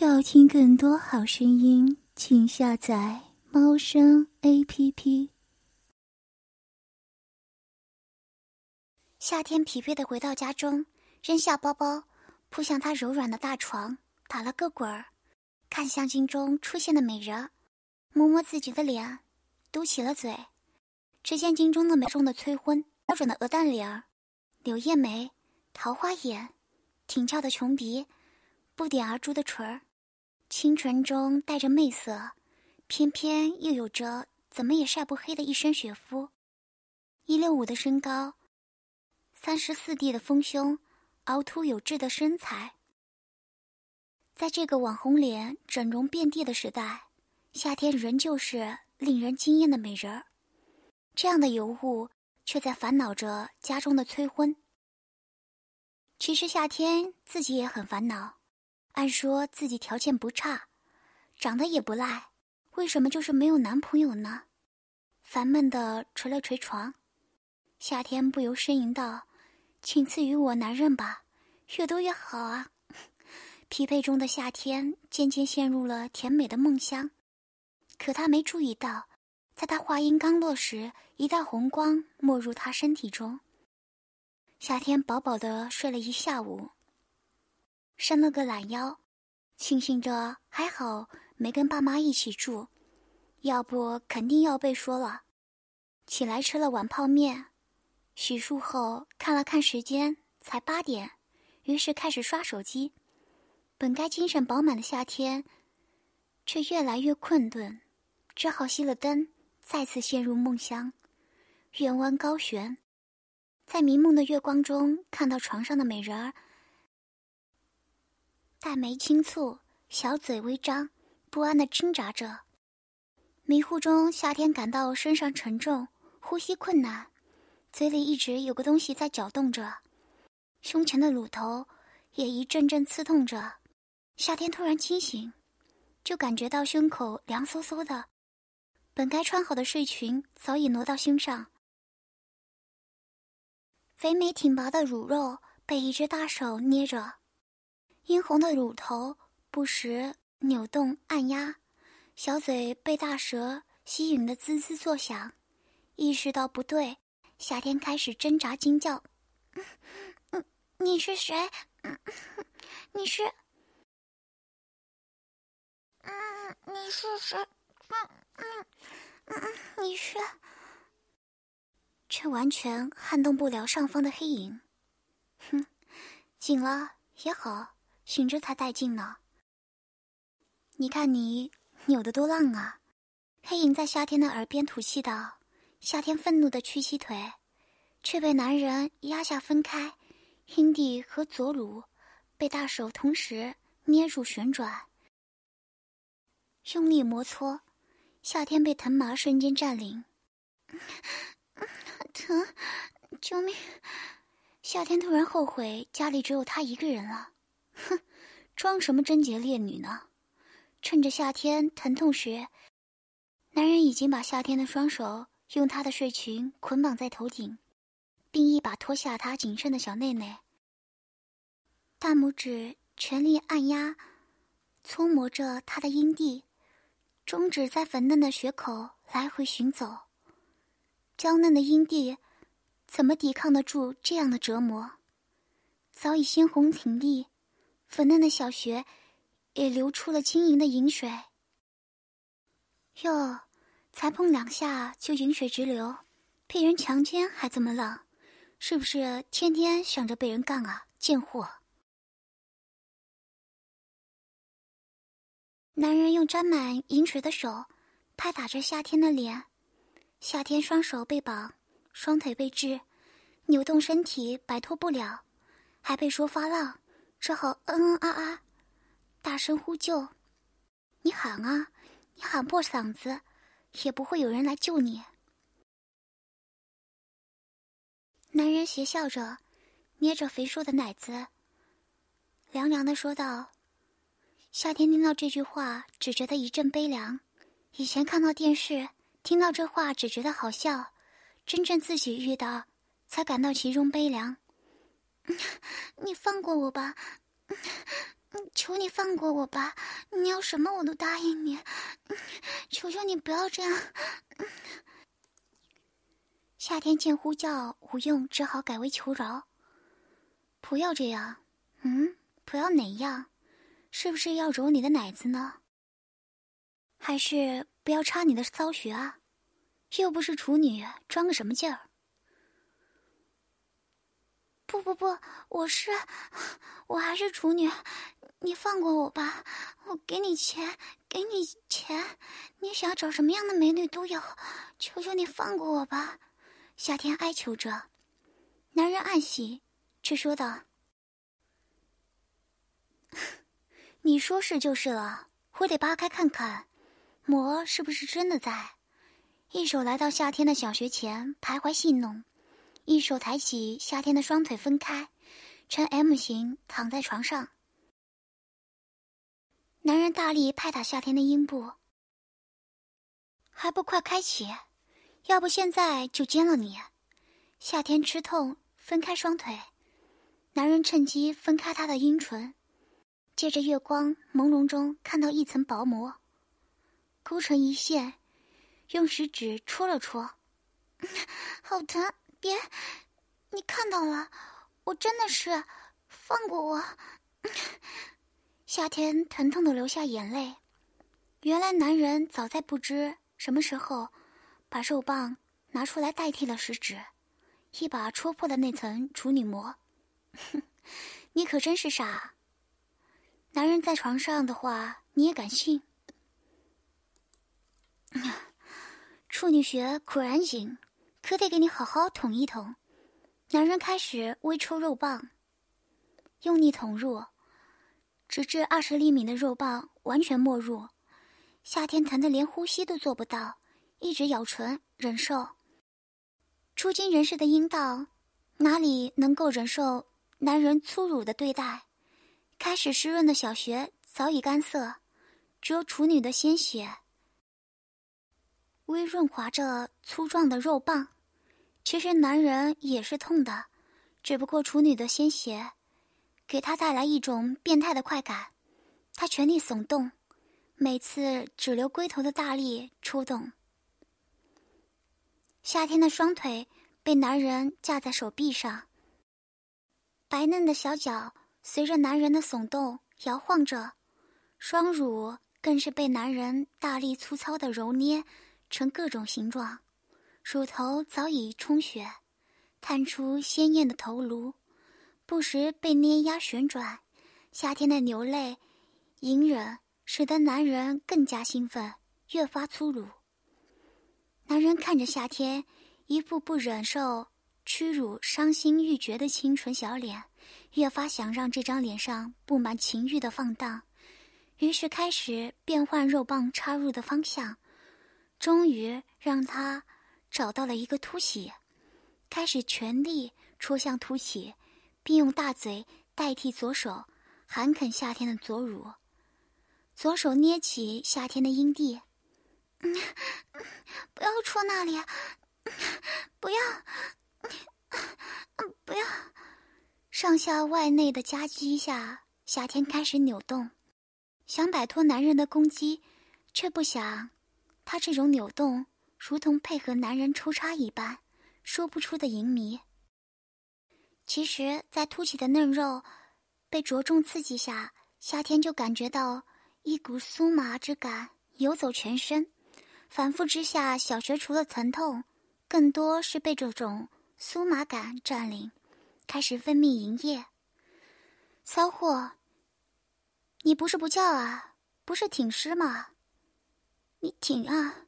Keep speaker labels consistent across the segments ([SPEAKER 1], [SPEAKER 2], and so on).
[SPEAKER 1] 要听更多好声音，请下载猫声 A P P。
[SPEAKER 2] 夏天疲惫的回到家中，扔下包包，扑向他柔软的大床，打了个滚儿，看相镜中出现的美人，摸摸自己的脸，嘟起了嘴。只见镜中的美中的催婚，标准的鹅蛋脸儿，柳叶眉，桃花眼，挺翘的琼鼻，不点而珠的唇儿。清纯中带着媚色，偏偏又有着怎么也晒不黑的一身雪肤。一六五的身高，三十四 D 的丰胸，凹凸有致的身材。在这个网红脸整容遍地的时代，夏天仍旧是令人惊艳的美人儿。这样的尤物，却在烦恼着家中的催婚。其实夏天自己也很烦恼。按说自己条件不差，长得也不赖，为什么就是没有男朋友呢？烦闷的捶了捶床，夏天不由呻吟道：“请赐予我男人吧，越多越好啊！” 疲惫中的夏天渐渐陷入了甜美的梦乡，可他没注意到，在他话音刚落时，一道红光没入他身体中。夏天饱饱的睡了一下午。伸了个懒腰，庆幸着还好没跟爸妈一起住，要不肯定要被说了。起来吃了碗泡面，洗漱后看了看时间，才八点，于是开始刷手机。本该精神饱满的夏天，却越来越困顿，只好熄了灯，再次陷入梦乡。远望高悬，在迷蒙的月光中，看到床上的美人儿。黛眉轻蹙，小嘴微张，不安的挣扎着。迷糊中，夏天感到身上沉重，呼吸困难，嘴里一直有个东西在搅动着，胸前的乳头也一阵阵刺痛着。夏天突然清醒，就感觉到胸口凉飕飕的，本该穿好的睡裙早已挪到胸上，肥美挺拔的乳肉被一只大手捏着。殷红的乳头不时扭动按压，小嘴被大蛇吸吮的滋滋作响。意识到不对，夏天开始挣扎惊叫：“，你是谁？你是……嗯，你是谁？嗯嗯嗯，你是……”却完全撼动不了上方的黑影。哼，紧了也好。醒着才带劲呢。你看你扭得多浪啊！黑影在夏天的耳边吐气道。夏天愤怒的屈膝腿，却被男人压下分开，阴蒂和左乳被大手同时捏住旋转，用力摩搓。夏天被藤麻瞬间占领，疼！救命！夏天突然后悔家里只有他一个人了。哼，装什么贞洁烈女呢？趁着夏天疼痛时，男人已经把夏天的双手用他的睡裙捆绑在头顶，并一把脱下她仅剩的小内内。大拇指全力按压、搓磨着她的阴蒂，中指在粉嫩的血口来回寻走。娇嫩的阴蒂怎么抵抗得住这样的折磨？早已鲜红挺立。粉嫩的小穴也流出了晶莹的银水。哟，才碰两下就银水直流，被人强奸还这么浪，是不是天天想着被人干啊？贱货！男人用沾满银水的手拍打着夏天的脸，夏天双手被绑，双腿被制，扭动身体摆脱不了，还被说发浪。只好嗯嗯啊啊，大声呼救。你喊啊，你喊破嗓子，也不会有人来救你。男人邪笑着，捏着肥硕的奶子，凉凉的说道：“夏天听到这句话，只觉得一阵悲凉。以前看到电视，听到这话只觉得好笑，真正自己遇到，才感到其中悲凉。”你放过我吧，求你放过我吧！你要什么我都答应你，求求你不要这样。夏天见呼叫无用，只好改为求饶。不要这样，嗯，不要哪样？是不是要揉你的奶子呢？还是不要插你的骚穴啊？又不是处女，装个什么劲儿？不不，我是，我还是处女，你放过我吧，我给你钱，给你钱，你想要找什么样的美女都有，求求你放过我吧！夏天哀求着，男人暗喜，却说道：“ 你说是就是了，我得扒开看看，魔是不是真的在？”一手来到夏天的小穴前，徘徊戏弄。一手抬起夏天的双腿，分开，呈 M 型躺在床上。男人大力拍打夏天的阴部，还不快开启？要不现在就奸了你！夏天吃痛，分开双腿，男人趁机分开她的阴唇，借着月光朦胧中看到一层薄膜，勾成一线，用食指戳了戳，好疼！别，你看到了，我真的是，放过我。夏天疼痛的流下眼泪，原来男人早在不知什么时候，把肉棒拿出来代替了食指，一把戳破了那层处女膜。哼 你可真是傻。男人在床上的话，你也敢信？处女穴果然行。可得给你好好捅一捅。男人开始微抽肉棒，用力捅入，直至二十厘米的肉棒完全没入。夏天疼得连呼吸都做不到，一直咬唇忍受。初经人事的阴道，哪里能够忍受男人粗鲁的对待？开始湿润的小穴早已干涩，只有处女的鲜血微润滑着粗壮的肉棒。其实男人也是痛的，只不过处女的鲜血给他带来一种变态的快感，他全力耸动，每次只留龟头的大力出动。夏天的双腿被男人架在手臂上，白嫩的小脚随着男人的耸动摇晃着，双乳更是被男人大力粗糙的揉捏成各种形状。乳头早已充血，探出鲜艳的头颅，不时被捏压旋转。夏天的流泪、隐忍，使得男人更加兴奋，越发粗鲁。男人看着夏天一步步忍受屈辱、伤心欲绝的清纯小脸，越发想让这张脸上布满情欲的放荡，于是开始变换肉棒插入的方向，终于让他。找到了一个凸起，开始全力戳向凸起，并用大嘴代替左手，含啃夏天的左乳。左手捏起夏天的阴蒂，不要戳那里，不要，不要。上下外内的夹击下，夏天开始扭动，想摆脱男人的攻击，却不想，他这种扭动。如同配合男人抽插一般，说不出的淫迷。其实，在凸起的嫩肉被着重刺激下，夏天就感觉到一股酥麻之感游走全身。反复之下，小穴除了疼痛，更多是被这种酥麻感占领，开始分泌淫液。骚货，你不是不叫啊？不是挺尸吗？你挺啊！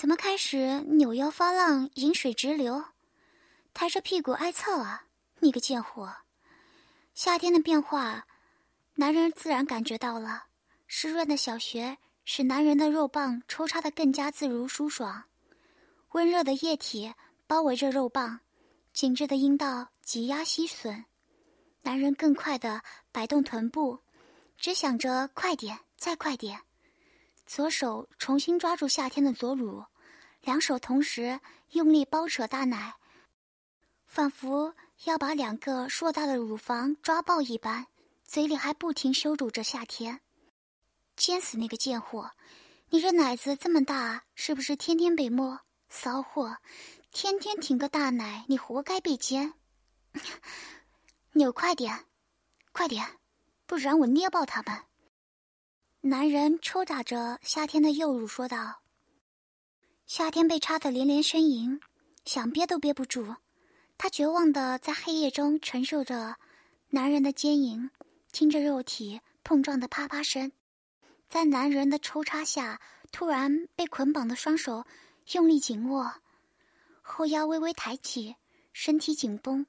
[SPEAKER 2] 怎么开始扭腰发浪，饮水直流，抬着屁股挨操啊！你个贱货！夏天的变化，男人自然感觉到了。湿润的小穴使男人的肉棒抽插的更加自如舒爽，温热的液体包围着肉棒，紧致的阴道挤压吸吮，男人更快的摆动臀部，只想着快点，再快点。左手重新抓住夏天的左乳，两手同时用力包扯大奶，仿佛要把两个硕大的乳房抓爆一般，嘴里还不停羞辱着夏天。奸死那个贱货！你这奶子这么大，是不是天天被摸？骚货，天天挺个大奶，你活该被奸！扭快点，快点，不然我捏爆他们！男人抽打着夏天的右乳说道。夏天被插得连连呻吟，想憋都憋不住，他绝望的在黑夜中承受着男人的奸淫，听着肉体碰撞的啪啪声，在男人的抽插下，突然被捆绑的双手用力紧握，后腰微微抬起，身体紧绷，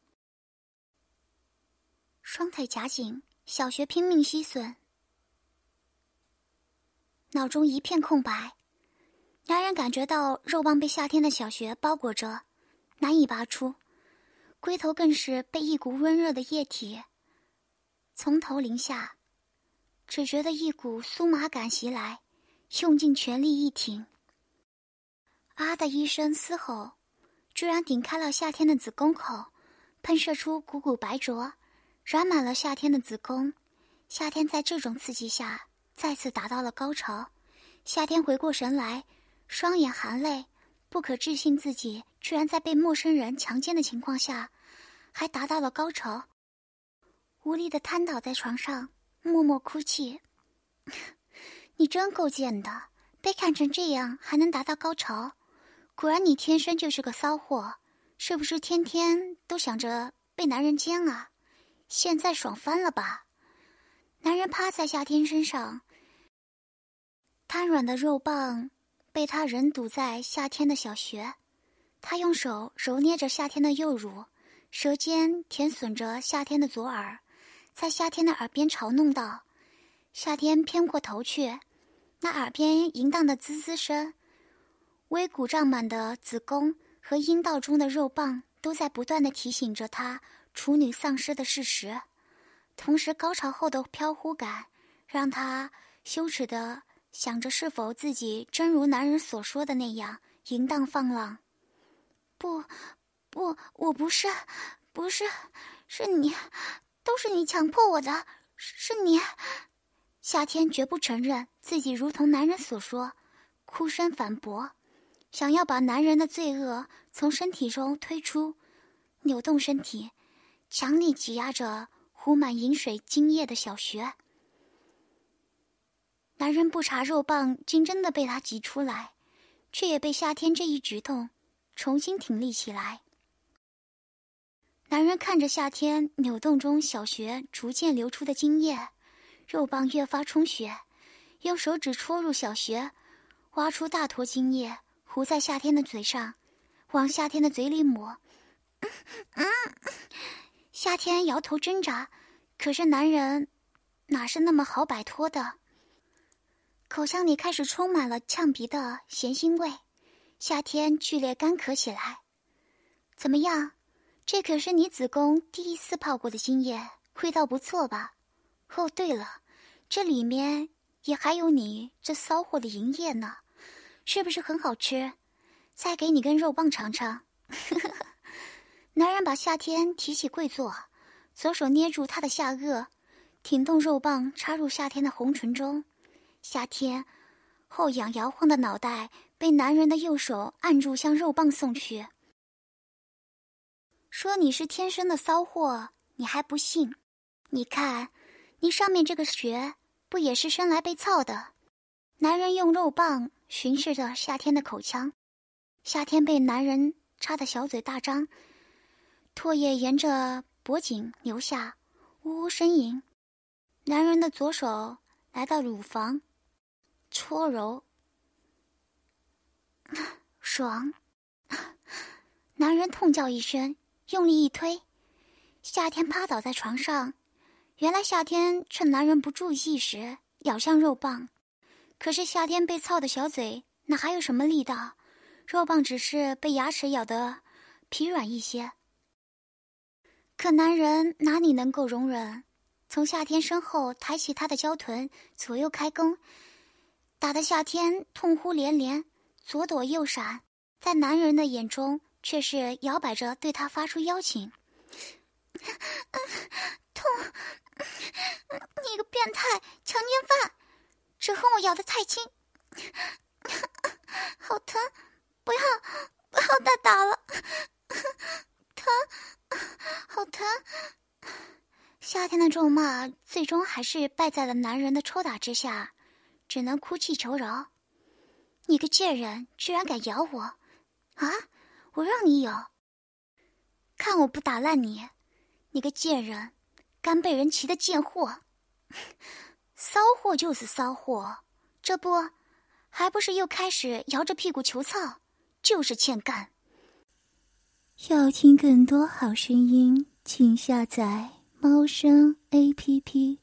[SPEAKER 2] 双腿夹紧，小穴拼命吸吮，脑中一片空白。男人感觉到肉棒被夏天的小穴包裹着，难以拔出，龟头更是被一股温热的液体从头淋下，只觉得一股酥麻感袭来，用尽全力一挺，啊的一声嘶吼，居然顶开了夏天的子宫口，喷射出股股白浊，染满了夏天的子宫。夏天在这种刺激下再次达到了高潮，夏天回过神来。双眼含泪，不可置信自己居然在被陌生人强奸的情况下，还达到了高潮。无力的瘫倒在床上，默默哭泣。你真够贱的，被看成这样还能达到高潮，果然你天生就是个骚货，是不是天天都想着被男人奸啊？现在爽翻了吧？男人趴在夏天身上，瘫软的肉棒。被他人堵在夏天的小穴，他用手揉捏着夏天的右乳，舌尖舔吮着夏天的左耳，在夏天的耳边嘲弄道：“夏天偏过头去，那耳边淫荡的滋滋声，微鼓胀满的子宫和阴道中的肉棒都在不断的提醒着他处女丧失的事实，同时高潮后的飘忽感让他羞耻的。”想着是否自己真如男人所说的那样淫荡放浪？不，不，我不是，不是，是你，都是你强迫我的，是你。夏天绝不承认自己如同男人所说，哭声反驳，想要把男人的罪恶从身体中推出，扭动身体，强力挤压着糊满饮水精液的小穴。男人不查肉棒，竟真的被他挤出来，却也被夏天这一举动重新挺立起来。男人看着夏天扭动中小穴逐渐流出的精液，肉棒越发充血，用手指戳入小穴，挖出大坨精液，糊在夏天的嘴上，往夏天的嘴里抹。夏天摇头挣扎，可是男人哪是那么好摆脱的？口腔里开始充满了呛鼻的咸腥味，夏天剧烈干咳起来。怎么样？这可是你子宫第一次泡过的精液，味道不错吧？哦，对了，这里面也还有你这骚货的营液呢，是不是很好吃？再给你根肉棒尝尝。男人把夏天提起跪坐，左手捏住他的下颚，挺动肉棒插入夏天的红唇中。夏天，后仰摇晃的脑袋被男人的右手按住，向肉棒送去。说你是天生的骚货，你还不信？你看，你上面这个穴不也是生来被操的？男人用肉棒巡视着夏天的口腔，夏天被男人插的小嘴大张，唾液沿着脖颈流下，呜呜呻吟。男人的左手来到乳房。搓揉，爽！男人痛叫一声，用力一推，夏天趴倒在床上。原来夏天趁男人不注意时咬向肉棒，可是夏天被操的小嘴哪还有什么力道？肉棒只是被牙齿咬得疲软一些。可男人哪里能够容忍？从夏天身后抬起他的娇臀，左右开弓。打得夏天痛呼连连，左躲右闪，在男人的眼中却是摇摆着对他发出邀请。痛！你个变态强奸犯！只恨我咬得太轻，好疼！不要，不要再打了，疼，好疼！夏天的咒骂最终还是败在了男人的抽打之下，只能哭泣求饶。你个贱人，居然敢咬我！啊，我让你咬，看我不打烂你！你个贱人，甘被人骑的贱货！骚货就是骚货，这不，还不是又开始摇着屁股求操，就是欠干。
[SPEAKER 1] 要听更多好声音，请下载猫声 A P P。